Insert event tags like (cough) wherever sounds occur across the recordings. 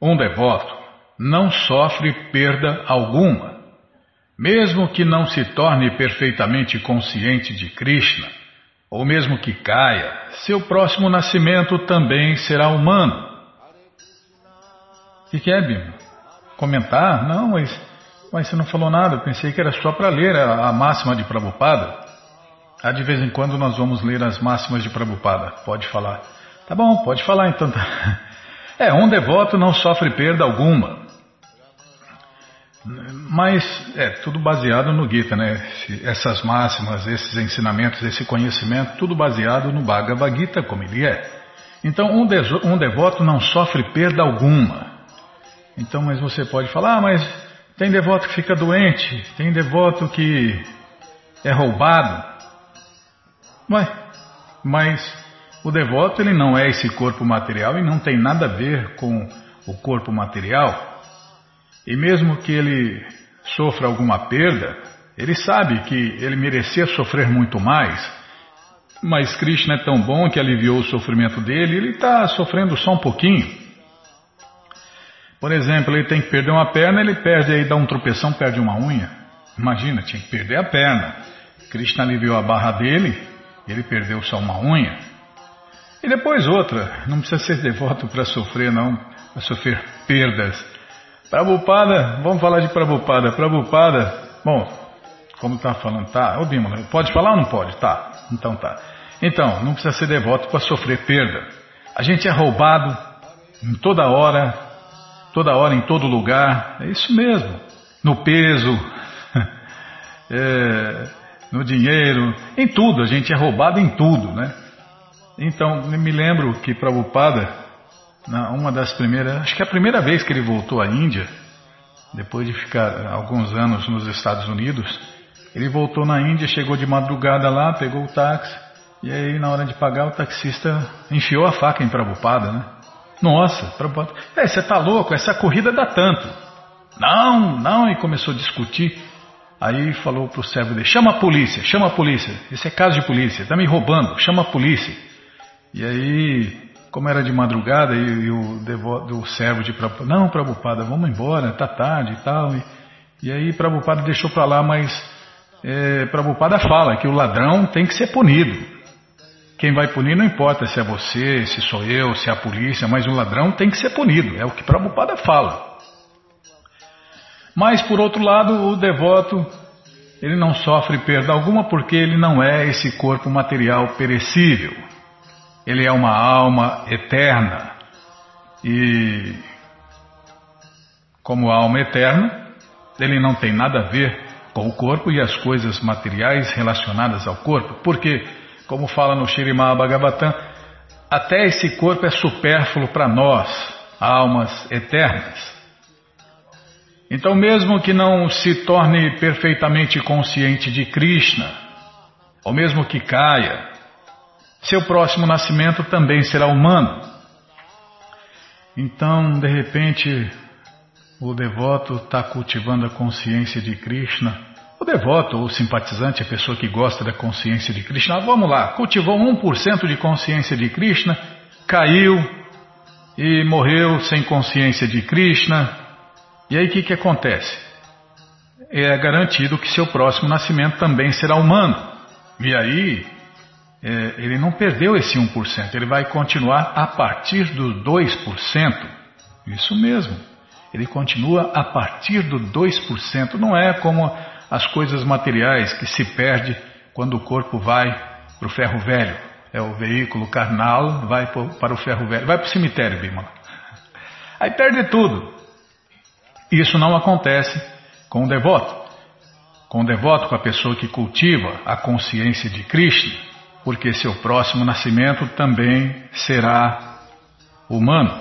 Um devoto não sofre perda alguma, mesmo que não se torne perfeitamente consciente de Krishna, ou mesmo que caia, seu próximo nascimento também será humano. O que, que é, Bima? Comentar? Não, mas, mas você não falou nada, eu pensei que era só para ler a, a máxima de Prabhupada. Ah, de vez em quando nós vamos ler as máximas de Prabhupada, pode falar. Tá bom, pode falar então. (laughs) É, um devoto não sofre perda alguma. Mas é tudo baseado no Gita, né? Essas máximas, esses ensinamentos, esse conhecimento, tudo baseado no Bhagavad Gita, como ele é. Então, um, um devoto não sofre perda alguma. Então, mas você pode falar, ah, mas tem devoto que fica doente, tem devoto que é roubado. Ué, mas o devoto ele não é esse corpo material e não tem nada a ver com o corpo material. E mesmo que ele sofra alguma perda, ele sabe que ele merecia sofrer muito mais. Mas Krishna é tão bom que aliviou o sofrimento dele, ele está sofrendo só um pouquinho. Por exemplo, ele tem que perder uma perna, ele perde aí, dá um tropeção, perde uma unha. Imagina, tinha que perder a perna. Krishna aliviou a barra dele, ele perdeu só uma unha. E depois outra, não precisa ser devoto para sofrer, não, para sofrer perdas. Prabhupada, vamos falar de Prabhupada. Prabhupada, bom, como está falando, tá, ô Bímola, pode falar ou não pode? Tá, então tá. Então, não precisa ser devoto para sofrer perda. A gente é roubado em toda hora, toda hora, em todo lugar, é isso mesmo. No peso, (laughs) é, no dinheiro, em tudo, a gente é roubado em tudo, né? Então, me lembro que Prabhupada, uma das primeiras, acho que é a primeira vez que ele voltou à Índia, depois de ficar alguns anos nos Estados Unidos, ele voltou na Índia, chegou de madrugada lá, pegou o táxi, e aí na hora de pagar o taxista enfiou a faca em Prabhupada, né? Nossa, Prabhupada, é, você tá louco, essa corrida dá tanto. Não, não, e começou a discutir. Aí falou pro servo dele, chama a polícia, chama a polícia, esse é caso de polícia, tá me roubando, chama a polícia. E aí, como era de madrugada, e, o, devoto, o servo de Prabhupada, não, Prabhupada, vamos embora, tá tarde e tal. E, e aí Prabhupada deixou para lá, mas é, Prabhupada fala que o ladrão tem que ser punido. Quem vai punir não importa se é você, se sou eu, se é a polícia, mas o ladrão tem que ser punido, é o que Prabhupada fala. Mas por outro lado, o devoto, ele não sofre perda alguma porque ele não é esse corpo material perecível. Ele é uma alma eterna. E, como alma eterna, ele não tem nada a ver com o corpo e as coisas materiais relacionadas ao corpo. Porque, como fala no Shirimá Bhagavatam, até esse corpo é supérfluo para nós, almas eternas. Então, mesmo que não se torne perfeitamente consciente de Krishna, ou mesmo que caia, seu próximo nascimento também será humano. Então, de repente, o devoto está cultivando a consciência de Krishna. O devoto ou simpatizante, a pessoa que gosta da consciência de Krishna, vamos lá, cultivou 1% de consciência de Krishna, caiu e morreu sem consciência de Krishna. E aí o que, que acontece? É garantido que seu próximo nascimento também será humano. E aí é, ele não perdeu esse 1%, ele vai continuar a partir do 2%. Isso mesmo, ele continua a partir do 2%. Não é como as coisas materiais que se perde quando o corpo vai para o ferro velho. É o veículo carnal, vai para o ferro velho, vai para o cemitério, Bimala. (laughs) Aí perde tudo. Isso não acontece com o devoto. Com o devoto, com a pessoa que cultiva a consciência de Krishna, porque seu próximo nascimento também será humano,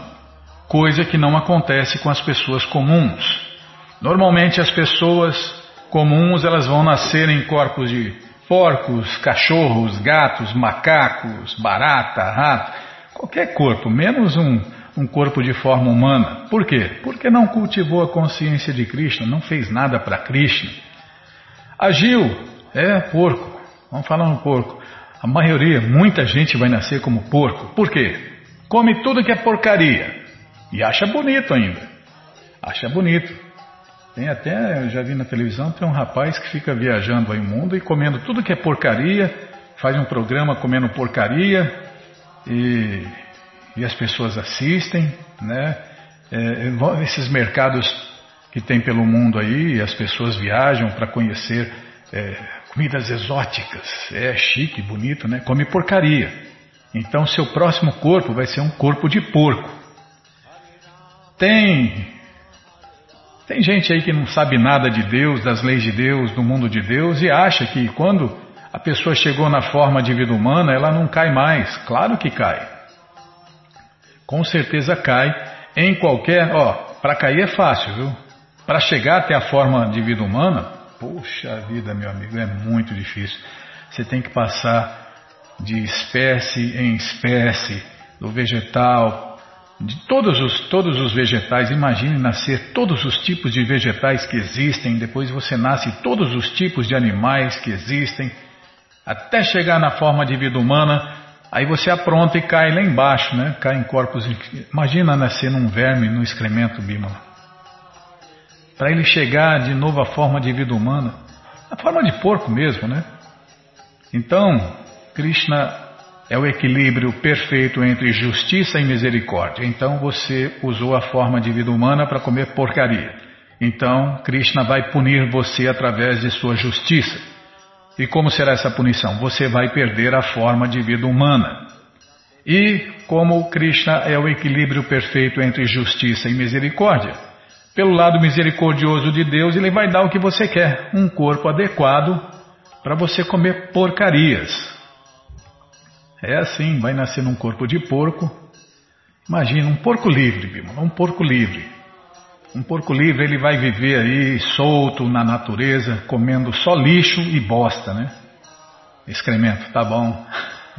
coisa que não acontece com as pessoas comuns. Normalmente as pessoas comuns elas vão nascer em corpos de porcos, cachorros, gatos, macacos, barata, rato, qualquer corpo, menos um, um corpo de forma humana. Por quê? Porque não cultivou a consciência de Krishna, não fez nada para Krishna. Agiu, é porco, vamos falar um porco. A maioria, muita gente vai nascer como porco. Por quê? Come tudo que é porcaria. E acha bonito ainda. Acha bonito. Tem até, eu já vi na televisão, tem um rapaz que fica viajando aí o mundo e comendo tudo que é porcaria, faz um programa comendo porcaria e, e as pessoas assistem, né? É, esses mercados que tem pelo mundo aí, as pessoas viajam para conhecer é, comidas exóticas, é chique, bonito, né? Come porcaria. Então seu próximo corpo vai ser um corpo de porco. Tem tem gente aí que não sabe nada de Deus, das leis de Deus, do mundo de Deus e acha que quando a pessoa chegou na forma de vida humana, ela não cai mais. Claro que cai. Com certeza cai em qualquer, ó, para cair é fácil, viu? Para chegar até a forma de vida humana, poxa vida, meu amigo, é muito difícil. Você tem que passar de espécie em espécie, do vegetal, de todos os, todos os vegetais. Imagine nascer todos os tipos de vegetais que existem, depois você nasce todos os tipos de animais que existem, até chegar na forma de vida humana. Aí você apronta e cai lá embaixo, né? Cai em corpos. Imagina nascer num verme, no excremento, Bímola para ele chegar de novo à forma de vida humana, a forma de porco mesmo, né? Então, Krishna é o equilíbrio perfeito entre justiça e misericórdia. Então você usou a forma de vida humana para comer porcaria. Então Krishna vai punir você através de sua justiça. E como será essa punição? Você vai perder a forma de vida humana. E como Krishna é o equilíbrio perfeito entre justiça e misericórdia, pelo lado misericordioso de Deus, Ele vai dar o que você quer, um corpo adequado para você comer porcarias. É assim, vai nascer num corpo de porco. Imagina, um porco livre, Bima, um porco livre. Um porco livre, ele vai viver aí solto na natureza, comendo só lixo e bosta, né? Excremento, tá bom.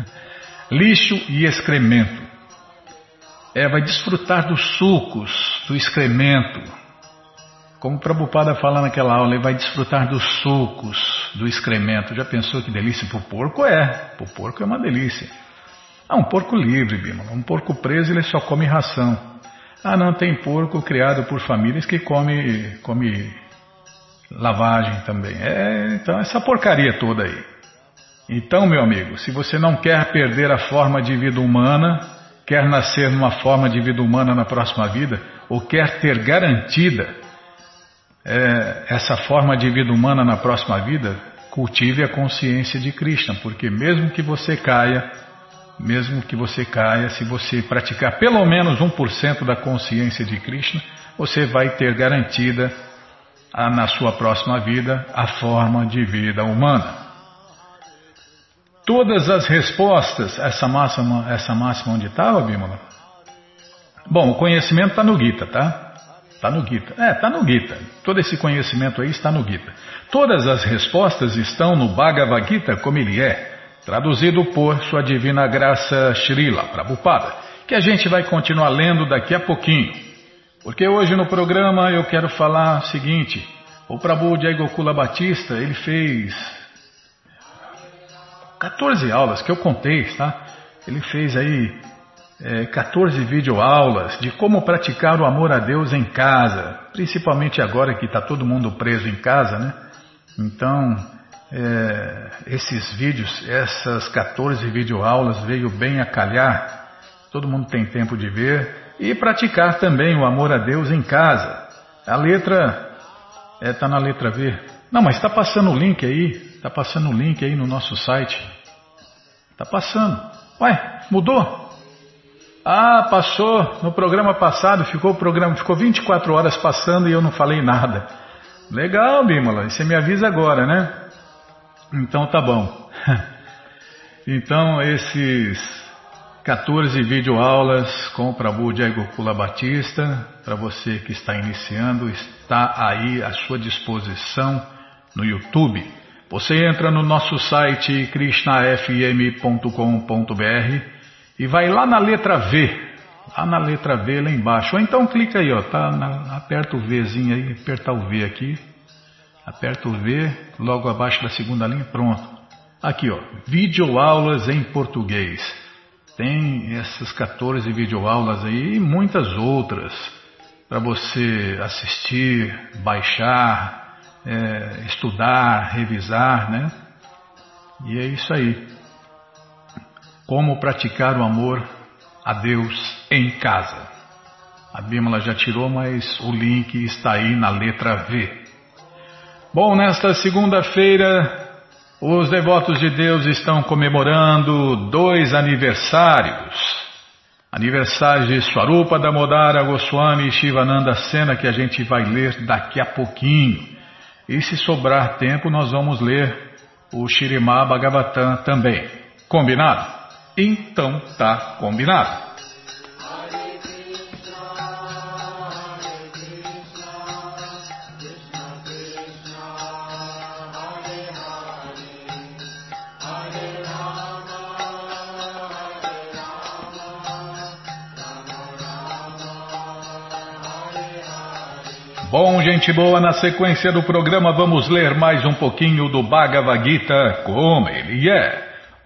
(laughs) lixo e excremento. É, vai desfrutar dos sucos, do excremento, como o Prabhupada fala naquela aula, ele vai desfrutar dos sucos, do excremento. Já pensou que delícia? Para o porco é. Para o porco é uma delícia. Ah, um porco livre, Bima. Um porco preso, ele só come ração. Ah, não, tem porco criado por famílias que come, come lavagem também. É, então, essa porcaria toda aí. Então, meu amigo, se você não quer perder a forma de vida humana, quer nascer numa forma de vida humana na próxima vida, ou quer ter garantida é, essa forma de vida humana na próxima vida, cultive a consciência de Krishna, porque mesmo que você caia, mesmo que você caia, se você praticar pelo menos 1% da consciência de Krishna, você vai ter garantida a, na sua próxima vida a forma de vida humana. Todas as respostas, essa máxima, essa máxima onde estava, Bímola? Bom, o conhecimento está no Gita, tá? Está no Gita. É, está no Gita. Todo esse conhecimento aí está no Gita. Todas as respostas estão no Bhagavad Gita como ele é, traduzido por Sua Divina Graça Srila Prabhupada, que a gente vai continuar lendo daqui a pouquinho. Porque hoje no programa eu quero falar o seguinte: o Prabhu Jai Gokula Batista, ele fez 14 aulas que eu contei, tá? Ele fez aí é, 14 videoaulas de como praticar o amor a Deus em casa, principalmente agora que está todo mundo preso em casa, né? Então, é, esses vídeos, essas 14 videoaulas veio bem a calhar, todo mundo tem tempo de ver, e praticar também o amor a Deus em casa. A letra está é, tá na letra V. Não, mas está passando o link aí, está passando o link aí no nosso site. Está passando. Ué, mudou? Ah, passou no programa passado, ficou o programa, ficou 24 horas passando e eu não falei nada. Legal, Bímola, você me avisa agora, né? Então tá bom. (laughs) Então esses 14 videoaulas com o Prabhu Diego Gokula Batista, para você que está iniciando, está aí à sua disposição no YouTube. Você entra no nosso site krishnafm.com.br e vai lá na letra V, lá na letra V lá embaixo. Ou então clica aí, ó, tá na, aperta o Vzinho aí, apertar o V aqui, aperta o V, logo abaixo da segunda linha, pronto. Aqui, ó, videoaulas em português. Tem essas 14 videoaulas aí e muitas outras para você assistir, baixar, é, estudar, revisar, né? E é isso aí. Como praticar o amor a Deus em casa. A Bímola já tirou, mas o link está aí na letra V. Bom, nesta segunda-feira, os devotos de Deus estão comemorando dois aniversários. Aniversário de Swarupa Damodara Goswami e Shivananda Sena, que a gente vai ler daqui a pouquinho. E se sobrar tempo, nós vamos ler o Shirimá Bhagavatam também. Combinado? Então tá combinado. Bom, gente boa, na sequência do programa vamos ler mais um pouquinho do Bhagavad Gita como ele é.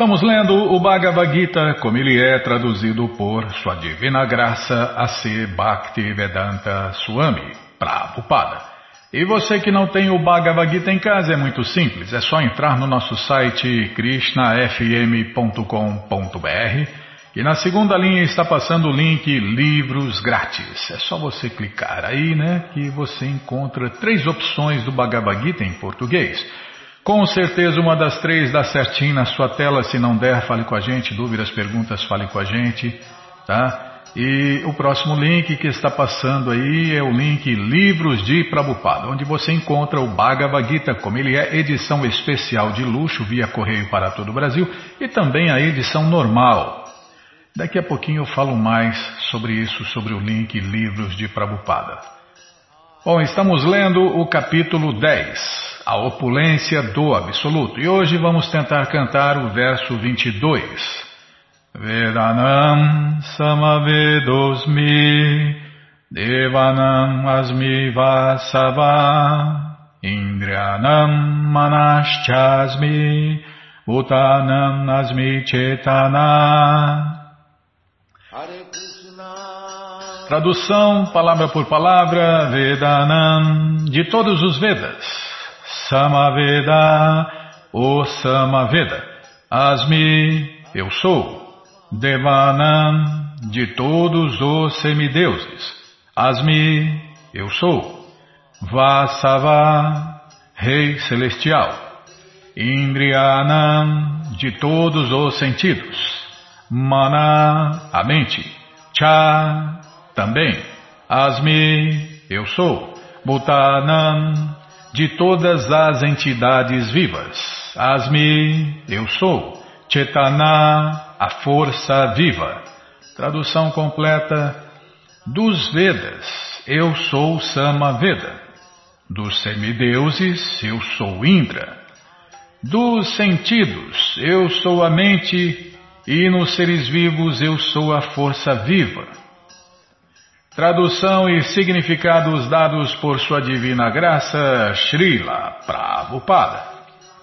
Estamos lendo o Bhagavad Gita como ele é traduzido por Sua Divina Graça A.C. Bhaktivedanta Swami Prabhupada. E você que não tem o Bhagavad Gita em casa é muito simples, é só entrar no nosso site krishnafm.com.br e na segunda linha está passando o link Livros Grátis. É só você clicar aí, né, que você encontra três opções do Bhagavad Gita em português. Com certeza uma das três dá certinho na sua tela. Se não der, fale com a gente. Dúvidas, perguntas, fale com a gente. Tá? E o próximo link que está passando aí é o link Livros de Prabhupada, onde você encontra o Bhagavad Gita, como ele é edição especial de luxo via correio para todo o Brasil e também a edição normal. Daqui a pouquinho eu falo mais sobre isso, sobre o link Livros de Prabhupada. Bom, estamos lendo o capítulo 10 a opulência do Absoluto. E hoje vamos tentar cantar o verso 22. Vedanam samavedosmi devanam asmi vasava indrianam manaschasmi utanam asmi chetana Tradução, palavra por palavra, Vedanam, de todos os Vedas. Samaveda, o Samaveda. Asmi, eu sou. Devanam, de todos os semideuses. Asmi, eu sou. Vasava, Rei Celestial. Indrianam, de todos os sentidos. Mana, a mente. Cha, também. Asmi, eu sou. Bhutanam, de todas as entidades vivas. Asmi, eu sou. Chetana, a força viva. Tradução completa dos Vedas. Eu sou Sama Veda. Dos semideuses, eu sou Indra. Dos sentidos, eu sou a mente. E nos seres vivos, eu sou a força viva. Tradução e significados dados por Sua Divina Graça, Srila Prabhupada.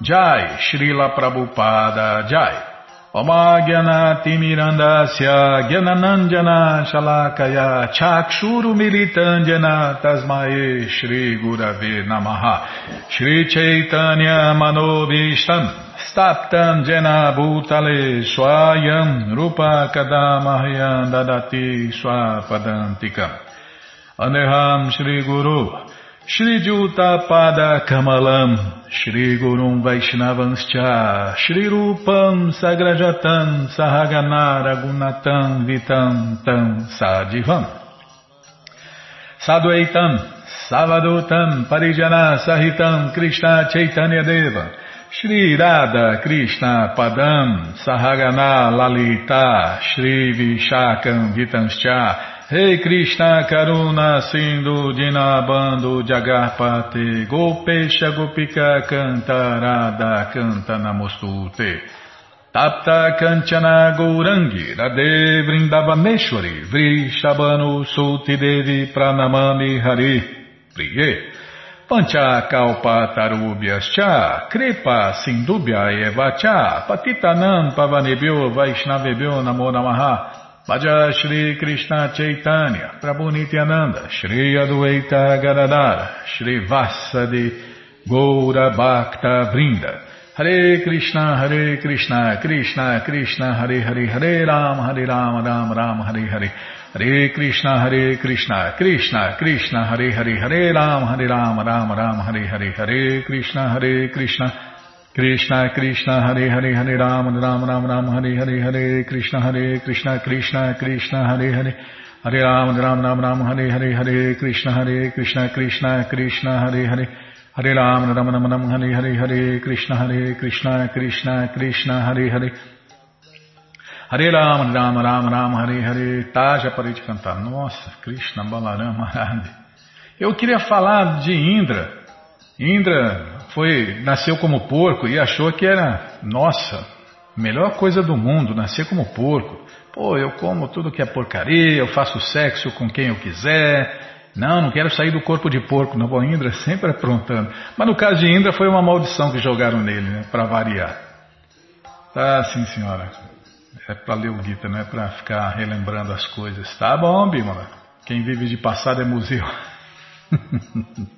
Jai, Srila Prabhupada Jai. Oma Gyanati Mirandasya Gyananandjana Shalakaya Chakshuru Militandjana Tasmae Shri Gurave Namaha Shri Chaitanya Manobishtam Staptam Jena Bhutale Swayam Rupa Kadamahyam Dadati Swapadantikam Aneham Shri Guru Shri Juta Pada Kamalam Shri Gurum Vaishnavanscha Shri Rupam Sagrajatam Sahagana Ragunatam Vitam Tam Sadivam Sadhuaitam Savadutam Parijana Sahitam Krishna Chaitanya Deva Shri Radha Krishna Padam Sahagana Lalita Shri Vishakam Vitanscha Rei Krishna Karuna Sindhu Dinabando Jagarpate Gopesha Gopika Cantarada Canta Namostute Tapta Kanchana Gourangi Radhe Vrindavaneshwari Vrishabhanu Suti Devi Pranamami Hari Priye Pancha Kalpa Tarubhyascha Kripa Sindubhya Evacha Patitanam Pavanebhyo Vaishnavebhyo Namo Namaha Bhaja Shri Krishna Chaitanya, Prabhu Nityananda, Shri Adueita Gadadara, Shri Vasadi Goura Bhakta Vrinda, Hare Krishna, Hare Krishna, Krishna Krishna, Hare Hare, Hare Ram, Hare Ram, Ram Ram, Hare Hare, Hare Krishna, Hare Krishna, Krishna Krishna, Hare Hare, Hare Ram, Hare Ram, Ram Ram, Hare Hare, Hare Krishna, Hare Krishna, Krishna Krishna Hare Hare Hare Ram Ram Ram Ram Hare Hare Hare Krishna Hare Krishna Krishna Krishna Hare Hare Hare Ram Ram Ram Ram Hare Hare Hare Krishna Hare Krishna Krishna Krishna Hare Hare Hare Ram Ram Ram Ram Hare Hare Hare Krishna Hare Krishna Krishna Krishna Hare Hare Hare Ram Ram Ram Ram Hare Hare Tá, já parei de cantar. Nossa, Krishna Balarama Radhe. Eu queria falar de Indra. Indra foi nasceu como porco e achou que era, nossa, melhor coisa do mundo, nascer como porco. Pô, eu como tudo que é porcaria, eu faço sexo com quem eu quiser. Não, não quero sair do corpo de porco. Não, Indra (laughs) sempre aprontando. Mas no caso de Indra foi uma maldição que jogaram nele, né, para variar. Tá, sim, senhora. É para ler o Gita, não é para ficar relembrando as coisas. Tá bom, Bímola. Quem vive de passado é museu. (laughs)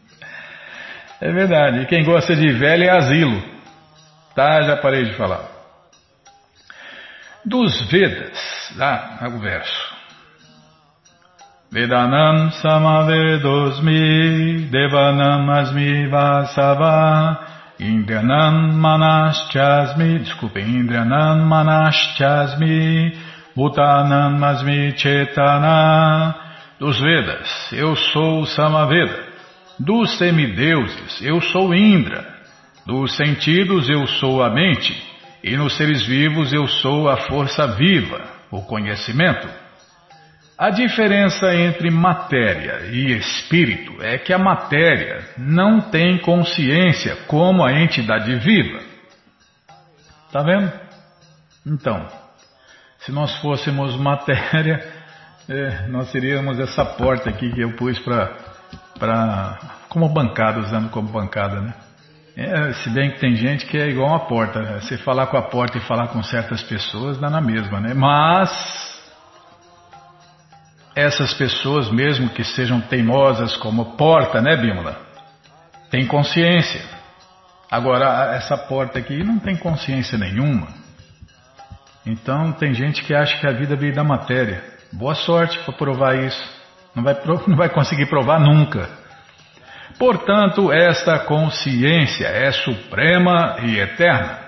É verdade. E quem gosta de velho é asilo. Tá, já parei de falar. Dos Vedas, ah, o verso. Vedanam samavedosmi devanam asmi vasava indranam manaschasmi, desculpem, indranam manaschasmi bhutanam asmi chetana dos Vedas, eu sou o Samaveda dos semideuses, eu sou Indra. Dos sentidos, eu sou a mente. E nos seres vivos, eu sou a força viva, o conhecimento. A diferença entre matéria e espírito é que a matéria não tem consciência como a entidade viva. Está vendo? Então, se nós fôssemos matéria, (laughs) é, nós seríamos essa porta aqui que eu pus para como bancada, usando como bancada, né? É, se bem que tem gente que é igual uma porta, né? você falar com a porta e falar com certas pessoas dá na mesma, né? Mas essas pessoas, mesmo que sejam teimosas como porta, né, Bímola? Tem consciência. Agora, essa porta aqui não tem consciência nenhuma. Então, tem gente que acha que a vida veio da matéria. Boa sorte para provar isso. Não vai, (laughs) não vai conseguir provar nunca. Portanto, esta consciência é suprema e eterna.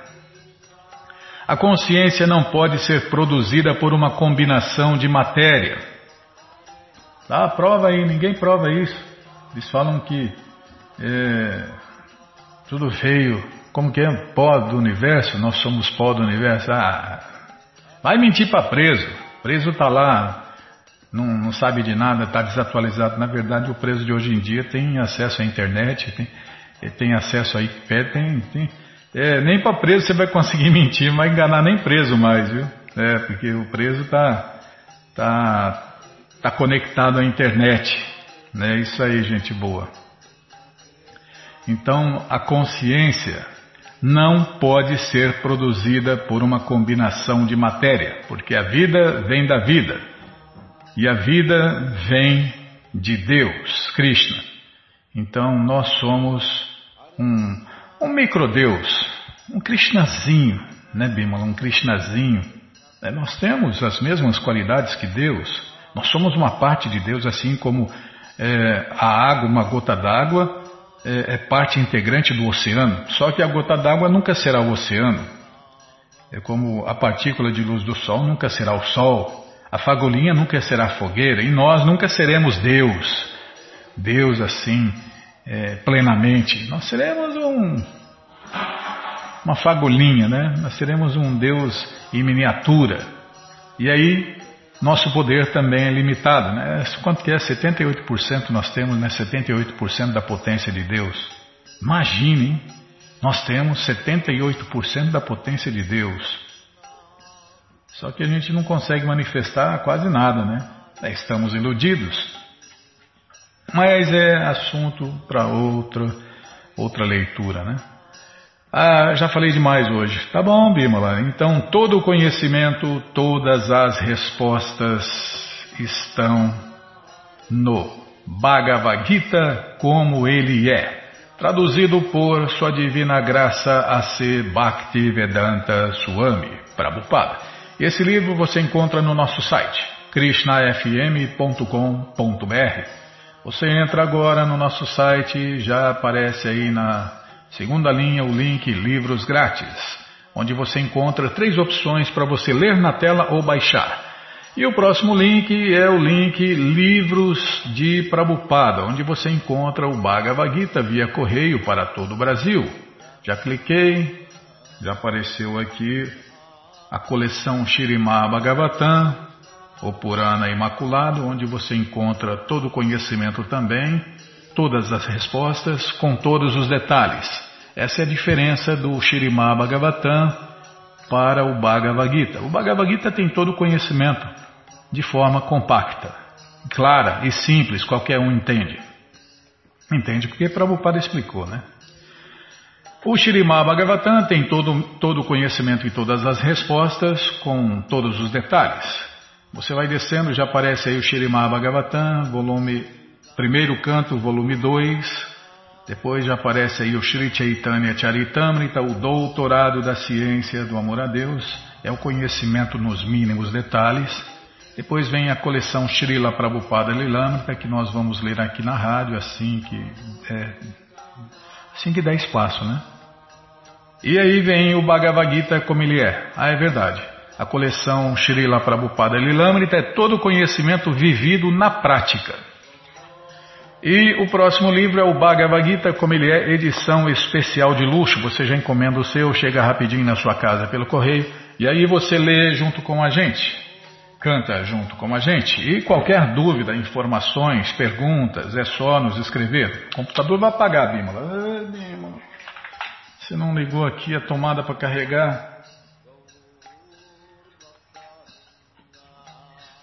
A consciência não pode ser produzida por uma combinação de matéria. Ah, prova aí, ninguém prova isso. Eles falam que é, tudo veio, como que é? Pó do universo, nós somos pó do universo. Ah, vai mentir para preso. Preso está lá não, não sabe de nada, está desatualizado. Na verdade, o preso de hoje em dia tem acesso à internet, tem, tem acesso a Wikipedia, tem, tem é, nem para preso você vai conseguir (laughs) mentir, vai enganar nem preso mais, viu? É, porque o preso está tá, tá conectado à internet. Né? Isso aí, gente boa. Então, a consciência não pode ser produzida por uma combinação de matéria, porque a vida vem da vida. E a vida vem de Deus, Krishna. Então nós somos um, um microdeus, um Krishnazinho, né, Bimala? Um Krishnazinho. É, nós temos as mesmas qualidades que Deus. Nós somos uma parte de Deus, assim como é, a água, uma gota d'água, é, é parte integrante do oceano. Só que a gota d'água nunca será o oceano. É como a partícula de luz do Sol nunca será o Sol. A fagulhinha nunca será fogueira e nós nunca seremos Deus. Deus assim, é, plenamente. Nós seremos um, uma fagulhinha, né? Nós seremos um Deus em miniatura. E aí nosso poder também é limitado. Né? Quanto que é? 78% nós temos, né? 78% da potência de Deus. Imagine, hein? nós temos 78% da potência de Deus. Só que a gente não consegue manifestar quase nada, né? É, estamos iludidos. Mas é assunto para outra, outra leitura, né? Ah, já falei demais hoje. Tá bom, Bímola. Então, todo o conhecimento, todas as respostas estão no Bhagavad Gita como ele é. Traduzido por Sua Divina Graça A.C. Bhaktivedanta Swami Prabhupada. Esse livro você encontra no nosso site krishnafm.com.br. Você entra agora no nosso site, já aparece aí na Segunda linha, o link Livros Grátis, onde você encontra três opções para você ler na tela ou baixar. E o próximo link é o link Livros de Prabupada, onde você encontra o Bhagavad Gita via correio para todo o Brasil. Já cliquei, já apareceu aqui a coleção Shirimá Bhagavatam, o Purana Imaculado, onde você encontra todo o conhecimento também todas as respostas com todos os detalhes. Essa é a diferença do Shirimá Bhagavatam para o Bhagavad Gita. O Bhagavad Gita tem todo o conhecimento de forma compacta, clara e simples, qualquer um entende. Entende porque Prabhupada explicou, né? O Shirimá Bhagavatam tem todo, todo o conhecimento e todas as respostas com todos os detalhes. Você vai descendo, já aparece aí o Shirimá Bhagavatam, volume Primeiro canto, volume 2. Depois já aparece aí o Sri Chaitanya Charitamrita, o doutorado da ciência do amor a Deus. É o conhecimento nos mínimos detalhes. Depois vem a coleção Srila Prabhupada Lilamrita, que nós vamos ler aqui na rádio, assim que, é, assim que der espaço, né? E aí vem o Bhagavad Gita como ele é. Ah, é verdade. A coleção Srila Prabhupada Lilamrita é todo o conhecimento vivido na prática. E o próximo livro é o Bhagavad Gita, como ele é, edição especial de luxo. Você já encomenda o seu, chega rapidinho na sua casa pelo correio, e aí você lê junto com a gente, canta junto com a gente. E qualquer dúvida, informações, perguntas, é só nos escrever. O computador vai apagar, Bímola. Ah, Bímola. Você não ligou aqui a tomada para carregar?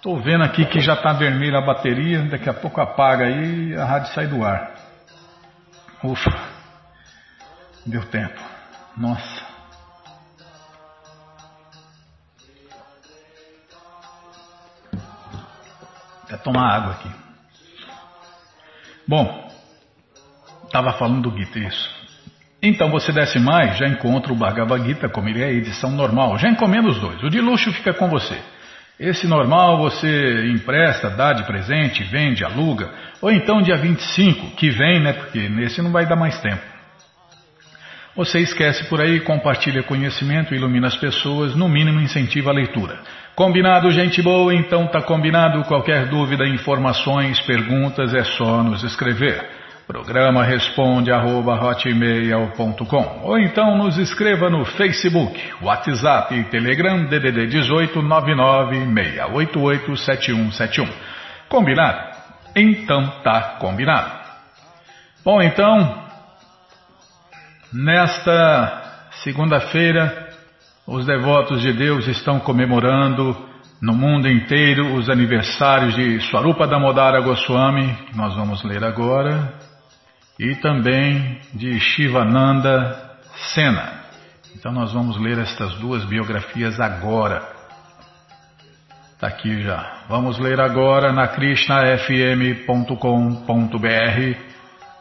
Estou vendo aqui que já está vermelha a bateria, daqui a pouco apaga aí e a rádio sai do ar. Ufa, deu tempo. Nossa. Até tomar água aqui. Bom, estava falando do Gita, isso. Então você desce mais, já encontra o Bhagavad Gita como ele é, edição normal. Já encomenda os dois. O de luxo fica com você. Esse normal você empresta, dá de presente, vende, aluga, ou então dia 25, que vem, né? Porque nesse não vai dar mais tempo. Você esquece por aí, compartilha conhecimento, ilumina as pessoas, no mínimo incentiva a leitura. Combinado, gente boa? Então tá combinado. Qualquer dúvida, informações, perguntas, é só nos escrever. Programa responde arroba hotmail.com ou então nos escreva no Facebook, WhatsApp e Telegram DDD 18 996887171. Combinado? Então tá combinado. Bom, então, nesta segunda-feira, os devotos de Deus estão comemorando no mundo inteiro os aniversários de Swarupa Damodara Goswami, que nós vamos ler agora, e também de Shivananda Sena. Então nós vamos ler estas duas biografias agora. Está aqui já. Vamos ler agora na krishnafm.com.br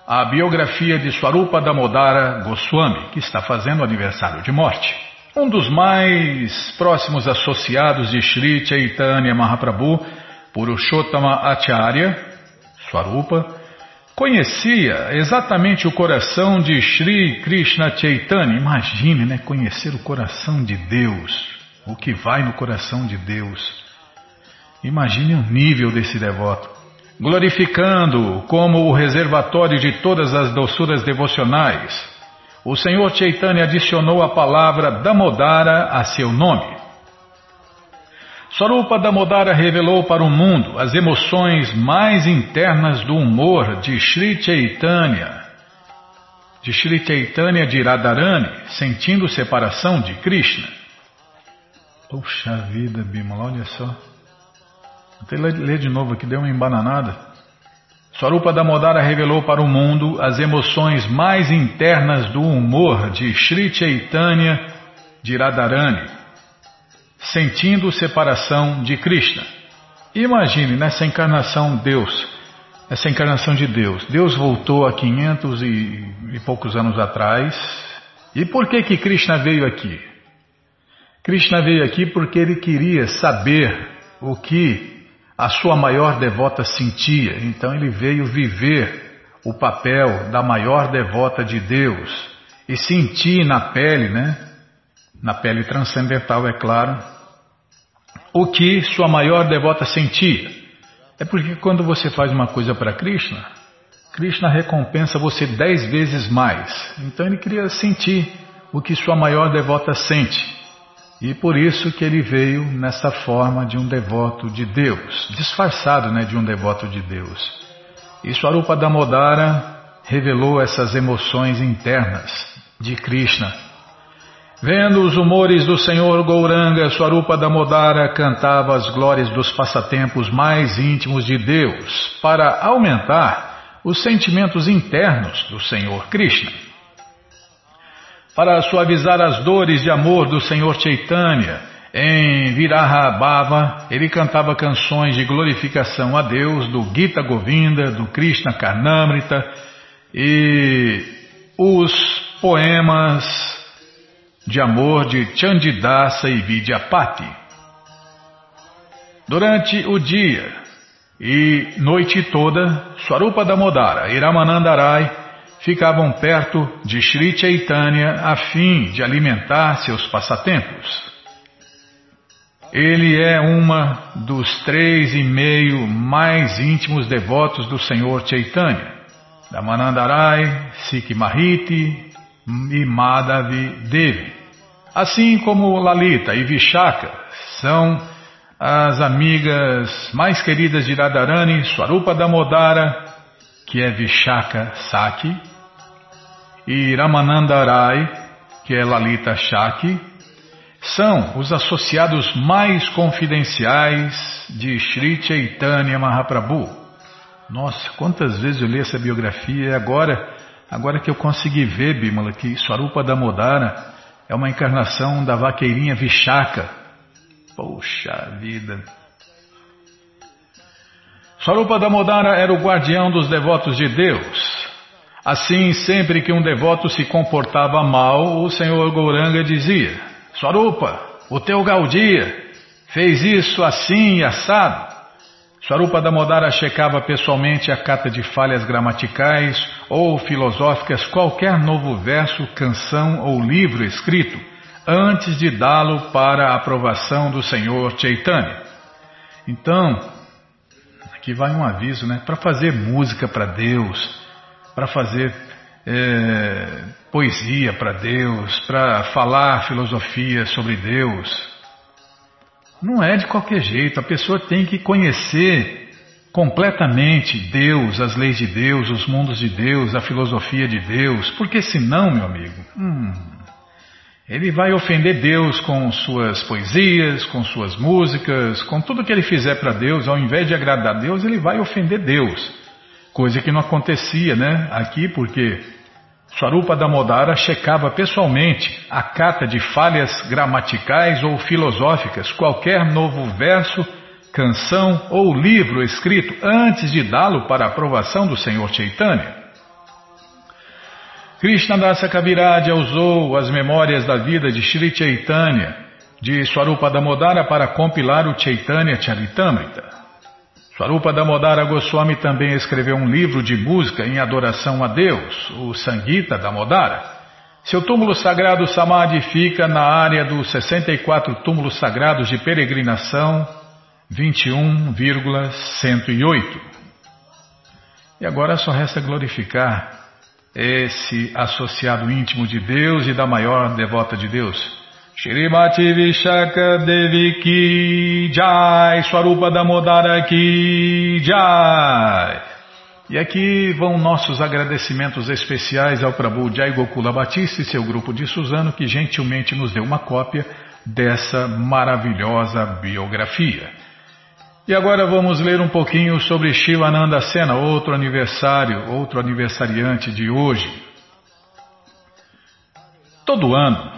a biografia de Swarupa Damodara Goswami, que está fazendo aniversário de morte. Um dos mais próximos associados de Sri Chaitanya Mahaprabhu, Purushottama Acharya, Swarupa, conhecia exatamente o coração de Sri Krishna Chaitanya. Imagine, né? Conhecer o coração de Deus, o que vai no coração de Deus. Imagine o nível desse devoto. Glorificando como o reservatório de todas as doçuras devocionais, o Senhor Chaitanya adicionou a palavra Damodara a seu nome. Swarupa Damodara revelou para o mundo as emoções mais internas do humor de Sri Chaitanya, de Sri Chaitanya de Radharani, sentindo separação de Krishna. Puxa vida, Bimala, olha só. Vou que ler de novo aqui, deu uma embananada. Swarupa Damodara revelou para o mundo as emoções mais internas do humor de Sri Chaitanya de Radharani, sentindo separação de Krishna. Imagine nessa encarnação Deus, essa encarnação de Deus. Deus voltou há 500 e, e poucos anos atrás. E por que que Krishna veio aqui? Krishna veio aqui porque ele queria saber o que a sua maior devota sentia. Então ele veio viver o papel da maior devota de Deus e sentir na pele, né? na pele transcendental, é claro, o que sua maior devota sentia. É porque quando você faz uma coisa para Krishna, Krishna recompensa você dez vezes mais. Então ele queria sentir o que sua maior devota sente. E por isso que ele veio nessa forma de um devoto de Deus, disfarçado né, de um devoto de Deus. E Swarupa Damodara revelou essas emoções internas de Krishna Vendo os humores do Senhor Gouranga, Swarupa Damodara cantava as glórias dos passatempos mais íntimos de Deus para aumentar os sentimentos internos do Senhor Krishna. Para suavizar as dores de amor do Senhor Chaitanya, em Viraha Bhava, ele cantava canções de glorificação a Deus do Gita Govinda, do Krishna Karnamrita e os poemas de amor de Chandidasa e Vidyapati. Durante o dia e noite toda, Swarupa Damodara e Ramanandarai ficavam perto de Sri Chaitanya a fim de alimentar seus passatempos. Ele é uma dos três e meio mais íntimos devotos do Senhor Chaitanya, Ramanandarai, Sikhi Mahiti e Madhavi Devi. Assim como Lalita e Vishaka são as amigas mais queridas de Radharani, Swarupa Damodara, que é Vishaka Saki, e Ramananda Rai, que é Lalita Shaki, são os associados mais confidenciais de Sri Chaitanya Mahaprabhu. Nossa, quantas vezes eu li essa biografia e agora, agora que eu consegui ver, Bimala, que Swarupa Damodara é uma encarnação da vaqueirinha Vishaka. Poxa vida! Swarupa Damodara era o guardião dos devotos de Deus. Assim, sempre que um devoto se comportava mal, o Senhor Gouranga dizia: Swarupa, o teu Gaudia fez isso assim e assado. Swarupa Damodara checava pessoalmente a cata de falhas gramaticais ou filosóficas qualquer novo verso, canção ou livro escrito antes de dá-lo para a aprovação do Senhor Chaitanya. Então, aqui vai um aviso, né? Para fazer música para Deus, para fazer é, poesia para Deus, para falar filosofia sobre Deus, não é de qualquer jeito, a pessoa tem que conhecer completamente Deus, as leis de Deus, os mundos de Deus, a filosofia de Deus, porque senão, meu amigo, hum, ele vai ofender Deus com suas poesias, com suas músicas, com tudo que ele fizer para Deus, ao invés de agradar a Deus, ele vai ofender Deus. Coisa que não acontecia, né? Aqui, porque Swarupa Damodara checava pessoalmente a cata de falhas gramaticais ou filosóficas, qualquer novo verso, canção ou livro escrito antes de dá-lo para aprovação do Senhor Chaitanya. Krishnadasa Kaviraj usou as memórias da vida de Sri Chaitanya de Swarupa Damodara para compilar o Chaitanya Charitamrita. Swarupa Damodara Goswami também escreveu um livro de música em adoração a Deus, o Sangita Damodara. Seu túmulo sagrado Samadhi fica na área dos 64 túmulos sagrados de peregrinação 21,108. E agora só resta glorificar esse associado íntimo de Deus e da maior devota de Deus, Shrimati Vishaka Devi Ki Jai, Swarupa Damodara Ki Jai. E aqui vão nossos agradecimentos especiais ao Prabhu Jai Gokula Batista e seu grupo de Suzano que gentilmente nos deu uma cópia dessa maravilhosa biografia. E agora vamos ler um pouquinho sobre Shivananda Sena, outro aniversário, outro aniversariante de hoje. Todo ano,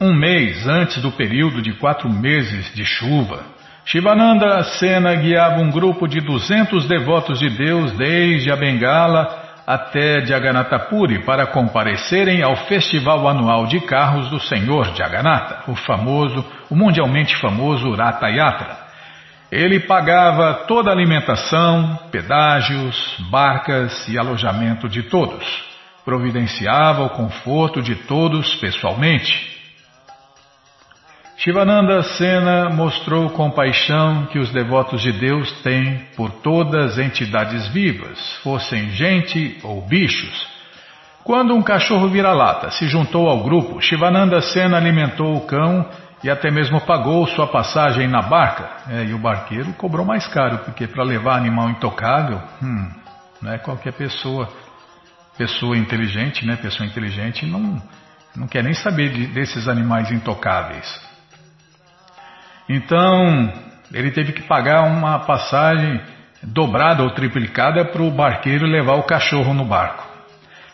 um mês antes do período de quatro meses de chuva, Shivananda Sena guiava um grupo de 200 devotos de Deus desde a Bengala até Jagannatha Puri para comparecerem ao festival anual de carros do Senhor Jagannatha, o famoso, o mundialmente famoso Ratha Yatra. Ele pagava toda a alimentação, pedágios, barcas e alojamento de todos. Providenciava o conforto de todos pessoalmente. Shivananda Sena mostrou compaixão que os devotos de Deus têm por todas as entidades vivas, fossem gente ou bichos. Quando um cachorro vira-lata se juntou ao grupo, Shivananda Sena alimentou o cão e até mesmo pagou sua passagem na barca. É, e o barqueiro cobrou mais caro, porque para levar animal intocável, hum, não é qualquer pessoa, pessoa inteligente, né? Pessoa inteligente não, não quer nem saber de, desses animais intocáveis. Então, ele teve que pagar uma passagem dobrada ou triplicada para o barqueiro levar o cachorro no barco.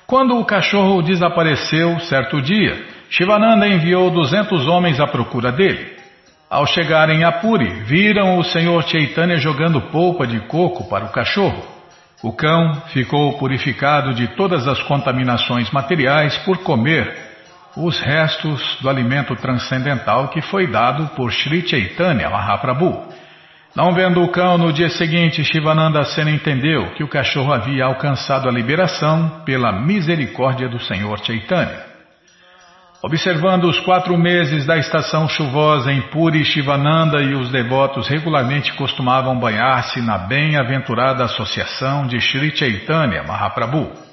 Quando o cachorro desapareceu certo dia, Shivananda enviou duzentos homens à procura dele. Ao chegarem a Puri, viram o Senhor Chaitanya jogando polpa de coco para o cachorro. O cão ficou purificado de todas as contaminações materiais por comer os restos do alimento transcendental que foi dado por Sri Chaitanya Mahaprabhu. Não vendo o cão no dia seguinte, Shivananda Sena entendeu que o cachorro havia alcançado a liberação pela misericórdia do Senhor Chaitanya. Observando os quatro meses da estação chuvosa em Puri, Shivananda e os devotos regularmente costumavam banhar-se na bem-aventurada associação de Sri Chaitanya Mahaprabhu.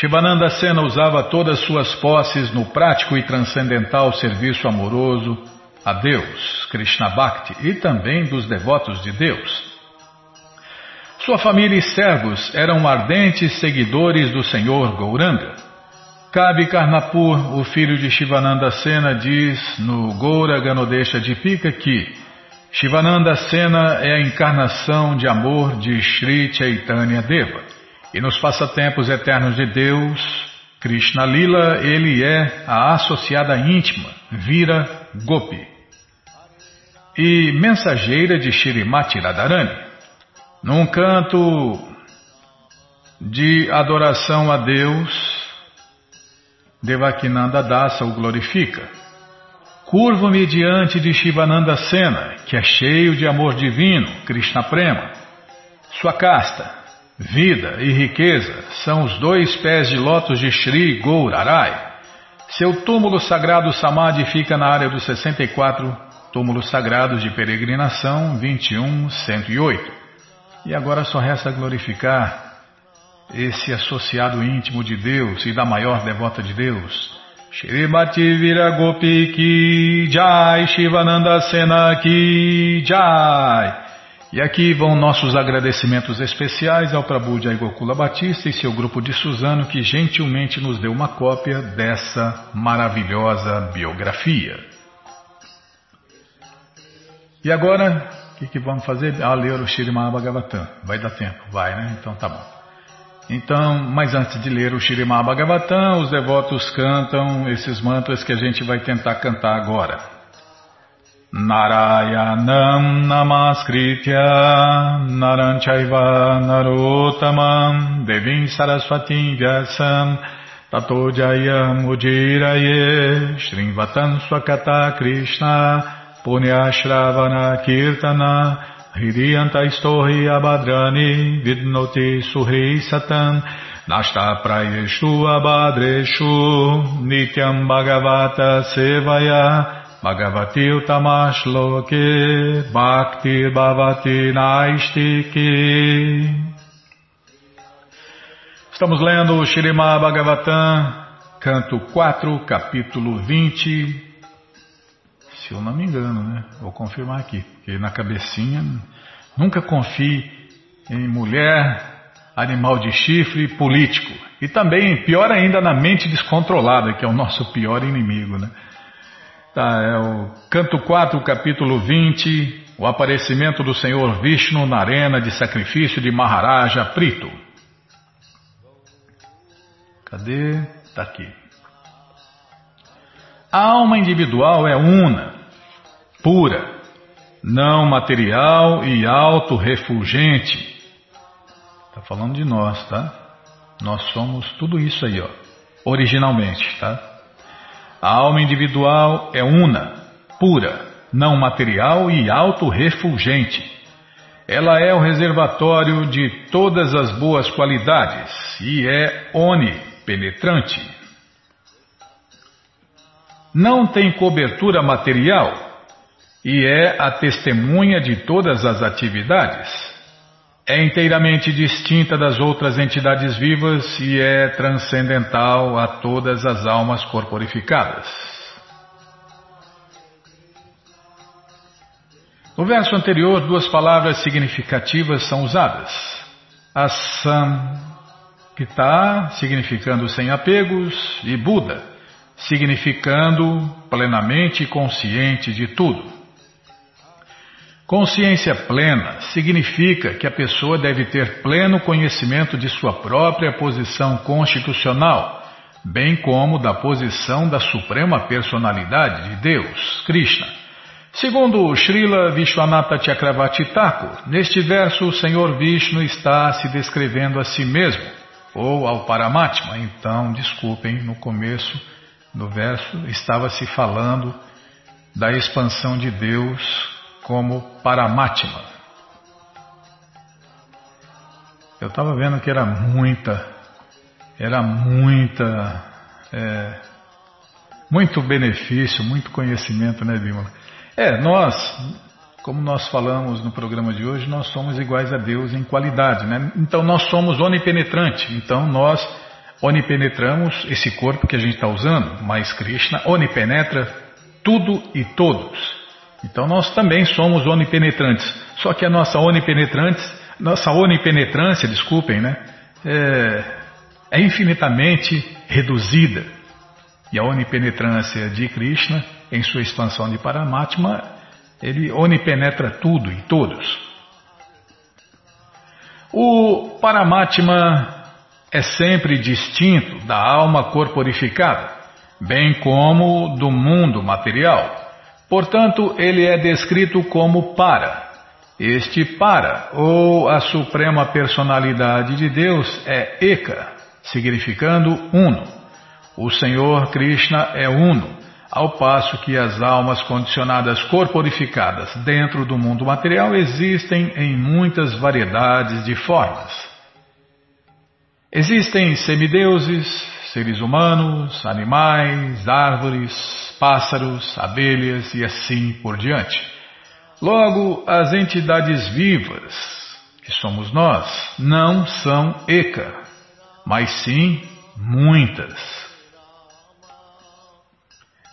Shivananda Sena usava todas suas posses no prático e transcendental serviço amoroso a Deus, Krishna Bhakti, e também dos devotos de Deus. Sua família e servos eram ardentes seguidores do Senhor Gouranga. Kabi Karnapur, o filho de Shivananda Sena, diz no Goura Ganodesha de Pika que Shivananda Sena é a encarnação de amor de Sri Chaitanya Deva. E nos passatempos eternos de Deus, Krishna Lila, ele é a associada íntima, Vira Gopi. E mensageira de Shirimati Radharani. Num canto de adoração a Deus, Devakinanda Dasa o glorifica. Curvo-me diante de Shivananda Sena, que é cheio de amor divino, Krishna Prema. Sua casta, vida e riqueza são os dois pés de lótus de Sri Gourarai. Seu túmulo sagrado Samadhi fica na área dos 64 túmulos sagrados de peregrinação 21-108. E agora só resta glorificar esse associado íntimo de Deus e da maior devota de Deus. Shrimati Viragopi Ki Jai Shivananda Sena Ki Jai. E aqui vão nossos agradecimentos especiais ao Prabhu Jai Gokula Batista e seu grupo de Suzano que gentilmente nos deu uma cópia dessa maravilhosa biografia. E agora o que, que vamos fazer? Ah, ler o Shirimá Bhagavatam. Vai dar tempo? Vai, né? Então tá bom. Então, mas antes de ler o Shirimá Bhagavatam, os devotos cantam esses mantras que a gente vai tentar cantar agora. Narayanam Namaskritya Naranchaiva Narotamam Devim Saraswatim Vyasam Tato Jayam Ujiraye Srinvatan Swakata Krishna Punyashravana Kirtana Hridiyanta Istohi Abhadrani Vidnoti Suhri Satan Nashta Prayeshu Abhadreshu Nityam Bhagavata Sevaya Bhagavati Utamash Loke Bhakti Bhavati Naistiki Estamos lendo o Shirima Bhagavatam, canto 4, capítulo 20. Se eu não me engano, né? Vou confirmar aqui, porque na cabecinha nunca confie em mulher, animal de chifre, político. E também, pior ainda, na mente descontrolada, que é o nosso pior inimigo, né? Tá, é o canto 4, capítulo 20, o aparecimento do Senhor Vishnu na arena de sacrifício de Maharaja Prito. Cadê? Está aqui. A alma individual é una, pura, não material e auto-refulgente. Está falando de nós, tá? Nós somos tudo isso aí, ó, originalmente, tá? A alma individual é una, pura, não material e auto-refulgente. Ela é o reservatório de todas as boas qualidades e é oni, penetrante. Não tem cobertura material e é a testemunha de todas as atividades. É inteiramente distinta das outras entidades vivas e é transcendental a todas as almas corporificadas. No verso anterior, duas palavras significativas são usadas. Assam Kita, significando sem apegos, e Buda, significando plenamente consciente de tudo. Consciência plena significa que a pessoa deve ter pleno conhecimento de sua própria posição constitucional, bem como da posição da Suprema Personalidade de Deus, Krishna. Segundo Srila Vishwanatha Chakravarti Thakur, neste verso o Senhor Vishnu está se descrevendo a si mesmo ou ao Paramatma. Então, desculpem, no começo do verso estava se falando da expansão de Deus como Paramatma. Eu estava vendo que era muita, era muita, é, muito benefício, muito conhecimento, né, Bímola? É, nós como nós falamos no programa de hoje, nós somos iguais a Deus em qualidade, né? Então nós somos onipenetrante. Então nós onipenetramos esse corpo que a gente está usando, mas Krishna onipenetra tudo e todos. Então nós também somos onipenetrantes. Só que a nossa onipenetrantes, nossa onipenetrância, desculpem, né? É, é infinitamente reduzida. E a onipenetrância de Krishna, em sua expansão de Paramatma, ele onipenetra tudo e todos. O Paramatma é sempre distinto da alma corporificada, bem como do mundo material. Portanto, ele é descrito como para. Este para, ou a suprema personalidade de Deus, é Eka, significando uno. O Senhor Krishna é uno ao passo que as almas condicionadas corporificadas dentro do mundo material existem em muitas variedades de formas. Existem semideuses, seres humanos, animais, árvores, pássaros, abelhas e assim por diante. Logo, as entidades vivas, que somos nós, não são Eka, mas sim muitas.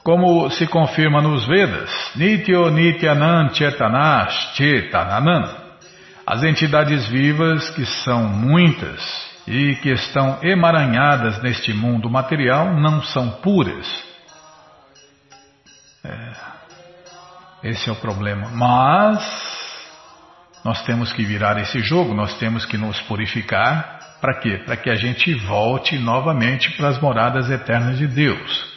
Como se confirma nos Vedas, Nityo Nityanan Chetanash Chetananan, as entidades vivas que são muitas e que estão emaranhadas neste mundo material não são puras. É, esse é o problema. Mas nós temos que virar esse jogo, nós temos que nos purificar. Para quê? Para que a gente volte novamente para as moradas eternas de Deus.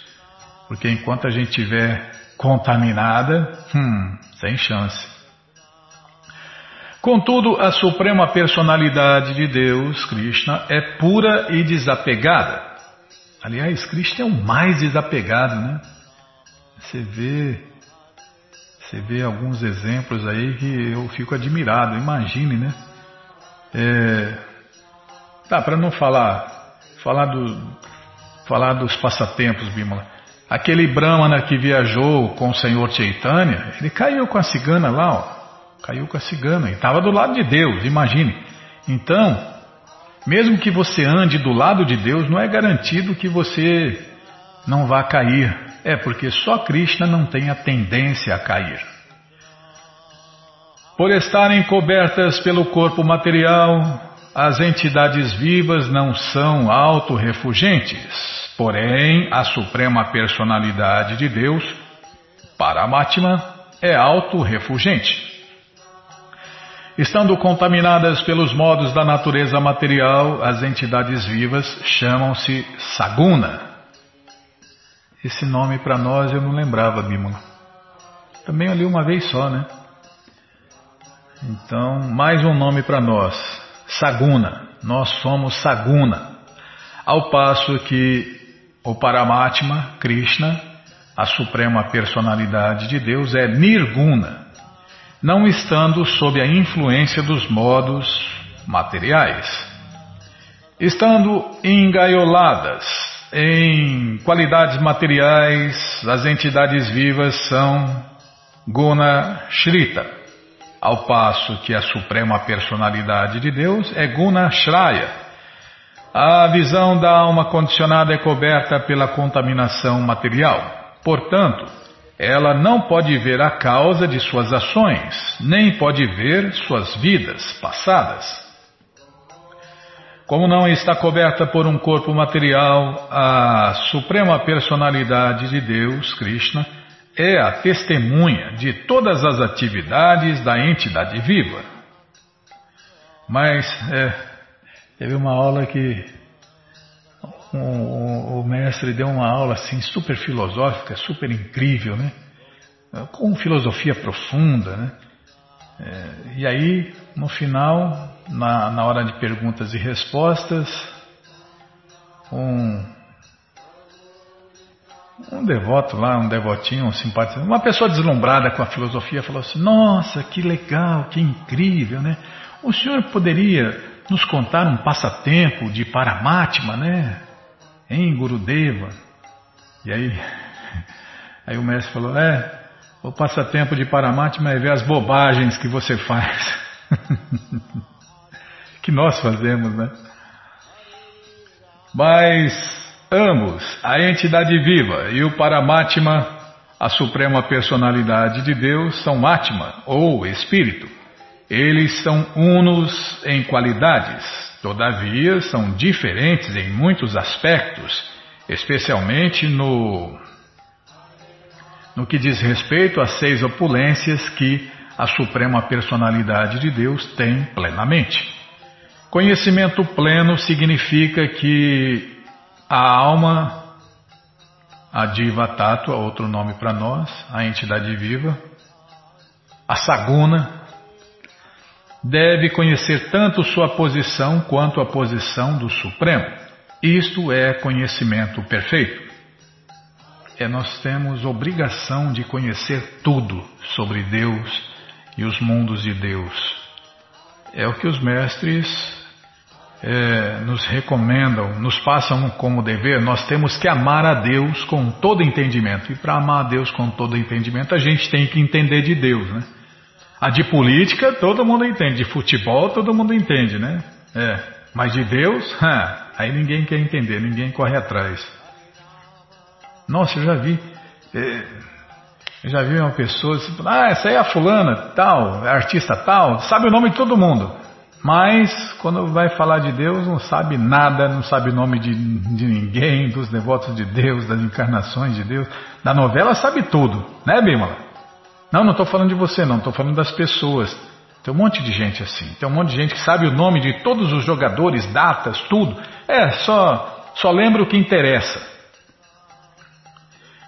Porque enquanto a gente estiver contaminada, hum, sem chance. Contudo, a suprema personalidade de Deus, Krishna, é pura e desapegada. Aliás, Krishna é o mais desapegado, né? Você vê, você vê alguns exemplos aí que eu fico admirado. Imagine, né? É, tá, para não falar, falar do, falar dos passatempos, Bímola. Aquele Brahmana que viajou com o senhor Chaitanya, ele caiu com a cigana lá, ó, caiu com a cigana, e estava do lado de Deus, imagine. Então, Mesmo que você ande do lado de Deus, não é garantido que você não vá cair. É porque só Krishna não tem a tendência a cair. Por estarem cobertas pelo corpo material, as entidades vivas não são autorrefugentes. Porém, a Suprema Personalidade de Deus, Paramatma, é autorrefugente. Estando contaminadas pelos modos da natureza material, as entidades vivas chamam-se Saguna. Esse nome para nós eu não lembrava, Bimala. Também eu li uma vez só, né? Então, mais um nome para nós, Saguna. Nós somos Saguna. Ao passo que o Paramatma, Krishna, a suprema personalidade de Deus, é Nirguna não estando sob a influência dos modos materiais. Estando engaioladas em qualidades materiais, as entidades vivas são Guna Shrita, ao passo que a suprema personalidade de Deus é Guna Shraya. A visão da alma condicionada é coberta pela contaminação material. Portanto, ela não pode ver a causa de suas ações, nem pode ver suas vidas passadas. Como não está coberta por um corpo material, a Suprema Personalidade de Deus, Krishna, é a testemunha de todas as atividades da entidade viva. Mas é, teve uma aula que o, o, mestre deu uma aula assim super filosófica, super incrível, né? Com filosofia profunda, né? É, e aí, no final, na, na hora de perguntas e respostas, um, um devoto lá, um devotinho, um simpático, uma pessoa deslumbrada com a filosofia falou assim: Nossa, que legal, que incrível, né? O senhor poderia nos contar um passatempo de Paramatma, né? Em Gurudeva. E aí, (laughs) aí o mestre falou: É, o passatempo de Paramatma é ver as bobagens que você faz. (laughs) que nós fazemos, né? Mas ambos, a entidade viva e o Paramatma, a suprema personalidade de Deus, são Atma, ou Espírito. Eles são unos em qualidades, Todavia, são diferentes em muitos aspectos, especialmente no, no que diz respeito às seis opulências que a Suprema Personalidade de Deus tem plenamente. Conhecimento pleno significa que a alma, a Diva Tatua, outro nome para nós, a entidade viva, a Saguna, deve conhecer tanto sua posição quanto a posição do Supremo. Isto é conhecimento perfeito. É nós temos obrigação de conhecer tudo sobre Deus e os mundos de Deus. É o que os mestres é, nos recomendam, nos passam como dever. Nós temos que amar a Deus com todo entendimento. E para amar a Deus com todo entendimento, a gente tem que entender de Deus, né? A de política todo mundo entende, de futebol todo mundo entende, né? É, mas de Deus, (laughs) aí ninguém quer entender, ninguém corre atrás. Nossa, eu já vi, é, eu já vi uma pessoa, assim, ah, essa aí é a fulana, tal, é artista tal, sabe o nome de todo mundo. Mas quando vai falar de Deus, não sabe nada, não sabe o nome de, de ninguém, dos devotos de Deus, das encarnações de Deus. Da novela sabe tudo, né, Bímola? Não, não estou falando de você, não, estou falando das pessoas. Tem um monte de gente assim. Tem um monte de gente que sabe o nome de todos os jogadores, datas, tudo. É, só, só lembra o que interessa.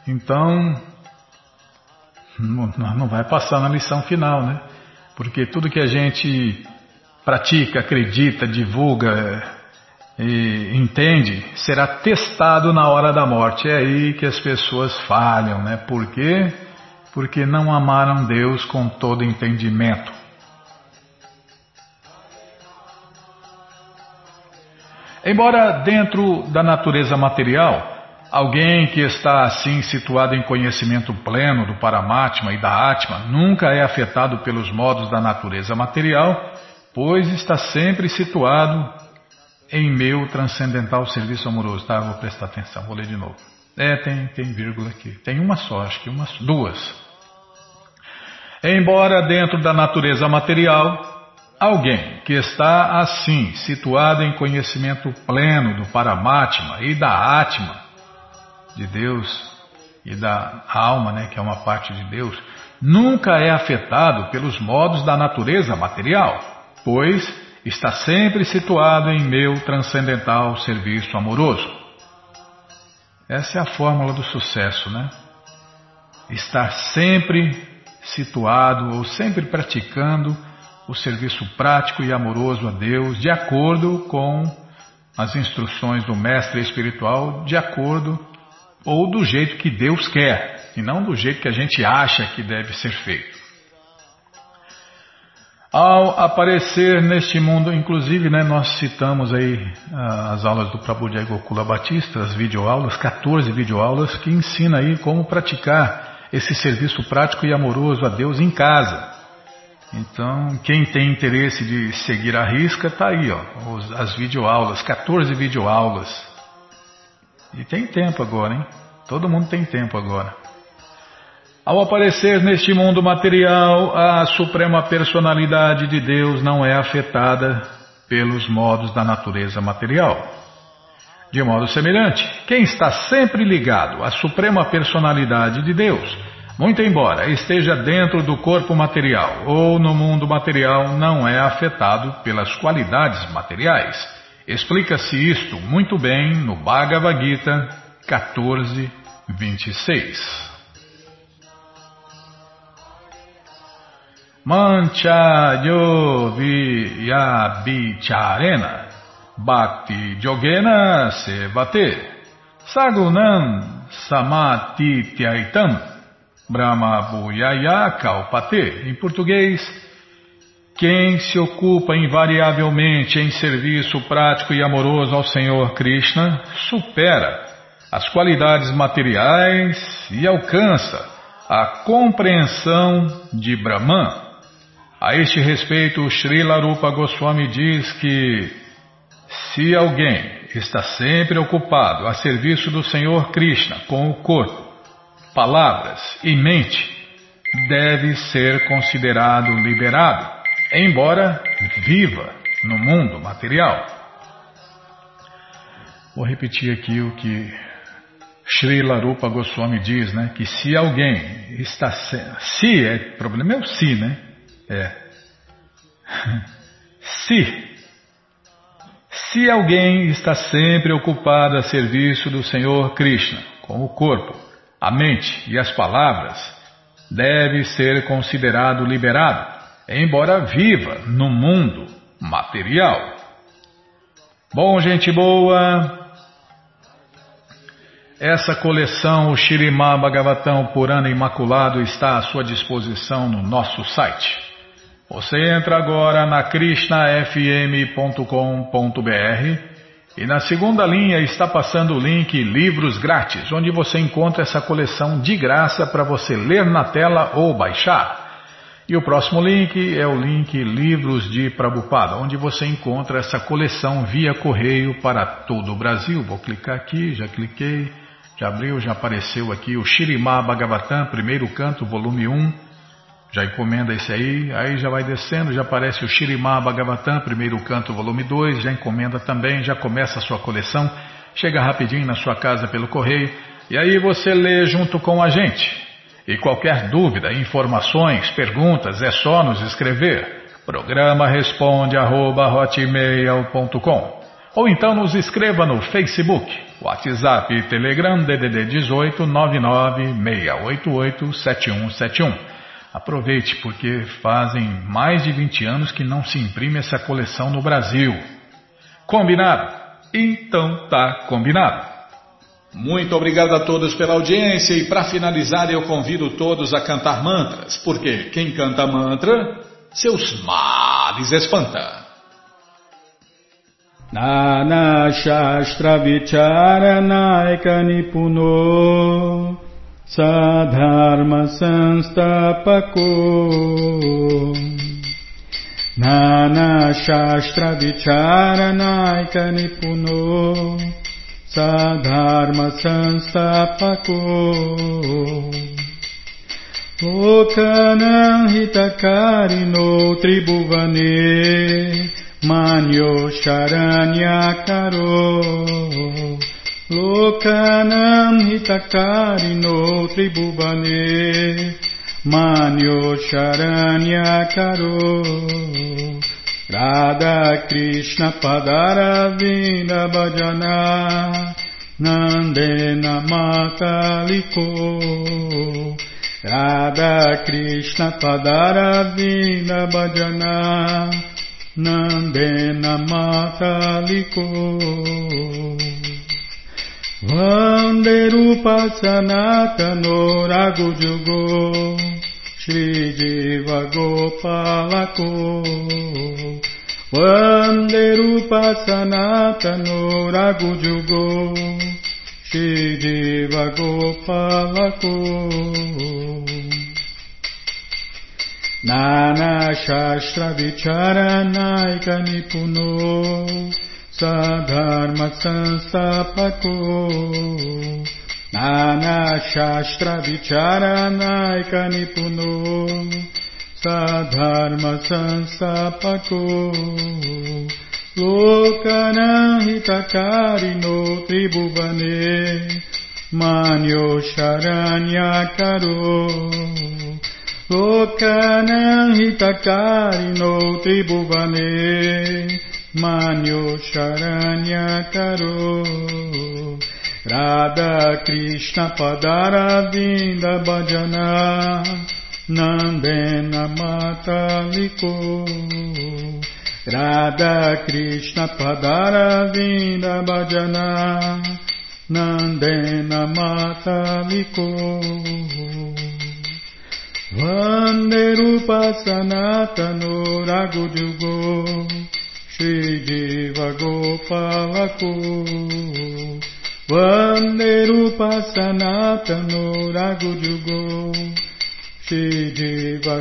Então, não, não vai passar na lição final, né? Porque tudo que a gente pratica, acredita, divulga e entende será testado na hora da morte. É aí que as pessoas falham, né? Por quê? porque não amaram Deus com todo entendimento. Embora dentro da natureza material, alguém que está assim situado em conhecimento pleno do Paramatma e da Atma nunca é afetado pelos modos da natureza material, pois está sempre situado em meu transcendental serviço amoroso. Tá, vou prestar atenção, vou ler de novo. É, tem, tem vírgula aqui. Tem uma só, acho que uma, duas. Embora dentro da natureza material, alguém que está assim, situado em conhecimento pleno do Paramatma e da Atma, de Deus, e da alma, né, que é uma parte de Deus, nunca é afetado pelos modos da natureza material, pois está sempre situado em meu transcendental serviço amoroso. Essa é a fórmula do sucesso, né? Estar sempre situado ou sempre praticando o serviço prático e amoroso a Deus, de acordo com as instruções do mestre espiritual, de acordo ou do jeito que Deus quer, e não do jeito que a gente acha que deve ser feito. Ao aparecer neste mundo, inclusive, né, nós citamos aí ah, as aulas do Prabhupada Gokula Batista, as videoaulas, 14 videoaulas que ensina aí como praticar esse serviço prático e amoroso a Deus em casa. Então, quem tem interesse de seguir a risca, está aí, ó, as videoaulas, 14 videoaulas. E tem tempo agora, hein? Todo mundo tem tempo agora. Ao aparecer neste mundo material, a suprema personalidade de Deus não é afetada pelos modos da natureza material. De modo semelhante, quem está sempre ligado à suprema personalidade de Deus, muito embora esteja dentro do corpo material ou no mundo material, não é afetado pelas qualidades materiais. Explica-se isto muito bem no Bhagavad Gita 14, 26. Mancha Vicharena Bhakti Jogena Sevate Sagunam Samatitaitam Brahma Bhuyaya Kalpate. Em português, quem se ocupa invariavelmente em serviço prático e amoroso ao Senhor Krishna supera as qualidades materiais e alcança a compreensão de Brahman. A este respeito, Srila Rupa Goswami diz que se alguém está sempre ocupado a serviço do Senhor Krishna com o corpo, palavras e mente, deve ser considerado liberado, embora viva no mundo material. Vou repetir aqui o que Srila Rupa Goswami diz, né, que se alguém está se é problema é o se, né? É. Se, se alguém está sempre ocupado a serviço do Senhor Krishna, com o corpo, a mente e as palavras, deve ser considerado liberado, embora viva no mundo material. Bom, gente boa, essa coleção, o Shirimá Bhagavatam Purana Imaculado, está à sua disposição no nosso site você entra agora na krishnafm.com.br e na segunda linha está passando o link Livros Grátis, onde você encontra essa coleção de graça para você ler na tela ou baixar. E o próximo link é o link Livros de Prabupada, onde você encontra essa coleção via correio para todo o Brasil. Vou clicar aqui, já cliquei, já abriu, já apareceu aqui o Shirimá Bhagavatam, primeiro canto, volume 1 já encomenda esse aí, aí já vai descendo, já aparece o Shirimá Bhagavatam, primeiro canto, volume 2, já encomenda também, já começa a sua coleção, chega rapidinho na sua casa pelo correio, e aí você lê junto com a gente. E qualquer dúvida, informações, perguntas, é só nos escrever. Programa responde arroba, ou então nos escreva no Facebook, WhatsApp e Telegram DDD 18 99 688 7171. Aproveite, porque fazem mais de 20 anos que não se imprime essa coleção no Brasil. Combinado? Então tá combinado. Muito obrigado a todos pela audiência e para finalizar eu convido todos a cantar mantras, porque quem canta mantra, seus males espanta. Nana Shastra Vicharanaika Nipuno Sadharma Sanstapako Nana Shastra Vichara Naika Nipuno. Sadharma Sanstapako Lokanam Hitakarino Tribhuvane. Manyo Charanyakaro Sadharma Lokanam hitakarino tribubane manyo charanya karo Radha Krishna Padaravina Bhajana Nandena Mataliko Radha Krishna Padaravina Bhajana Nandena Mataliko Vande Rupa Sanatano Ragujugo Shri Jiva Gopalako Vande Rupa Sanatano Ragujugo Shri Jiva Gopalako Nana Shastra Vicharanaika Nipuno सधर्मसंस्थापको नानाशास्त्रविचारनायकनिपुनो सधर्मसंस्थापको लोकनहितकारिणो त्रिभुवने मान्यो शरण्याकरो लोकनहितकारिणो त्रिभुवने Manyo Manyo Sharanyakaro Radha Krishna Padaravinda Bhajana Nandena Mataliko Radha Krishna Padaravinda Bhajana Nandena Mataliko Vande Rupa Sanatano Ragujugo श्रीदेवगोपालको वन्देरूपसनातनो रघुजुगो श्रीदेवगोपालको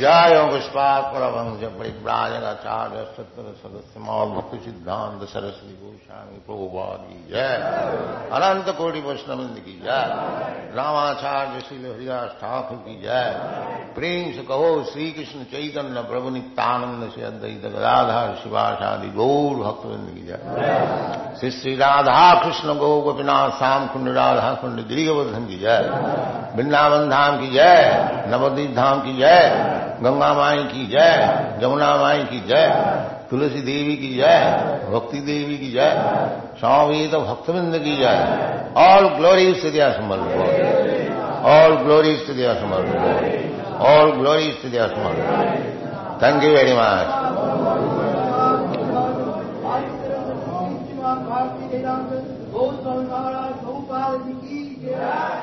جاگ پرمج پریبراجر آچاریہ ستر سدس مکھ سدھانت سرسوتی گوشانی پروادی جائے۔ انت کوٹی وشنند کی جائے۔ راماچاریہ شیل ہریداس اشتاک کی جائے۔ پریم سے کہو، سری کشن چیتن، پربھو نتانند سے ادیت رادھا شادی گور حق بھکتوند کی جائے۔ سسری رادہ رادھا کشن گو گوپیناتھ سام کنڈ رادہ کنڈ دریگ بردھن کی جائے۔ بنداون بندھام کی جائے نودیپ دھام کی جائے۔ گنگا مائی کی جے جمنا مائی کی جے، تلسی دیوی کی جائے بھکتی دیوی کی جائے سوامی تو بھکت بند کی جائے آل گلوری سدیا سمر آل گلوری سدیا سمر آل گلوری سدیا سمر تھینک یو ویری مچ Yeah.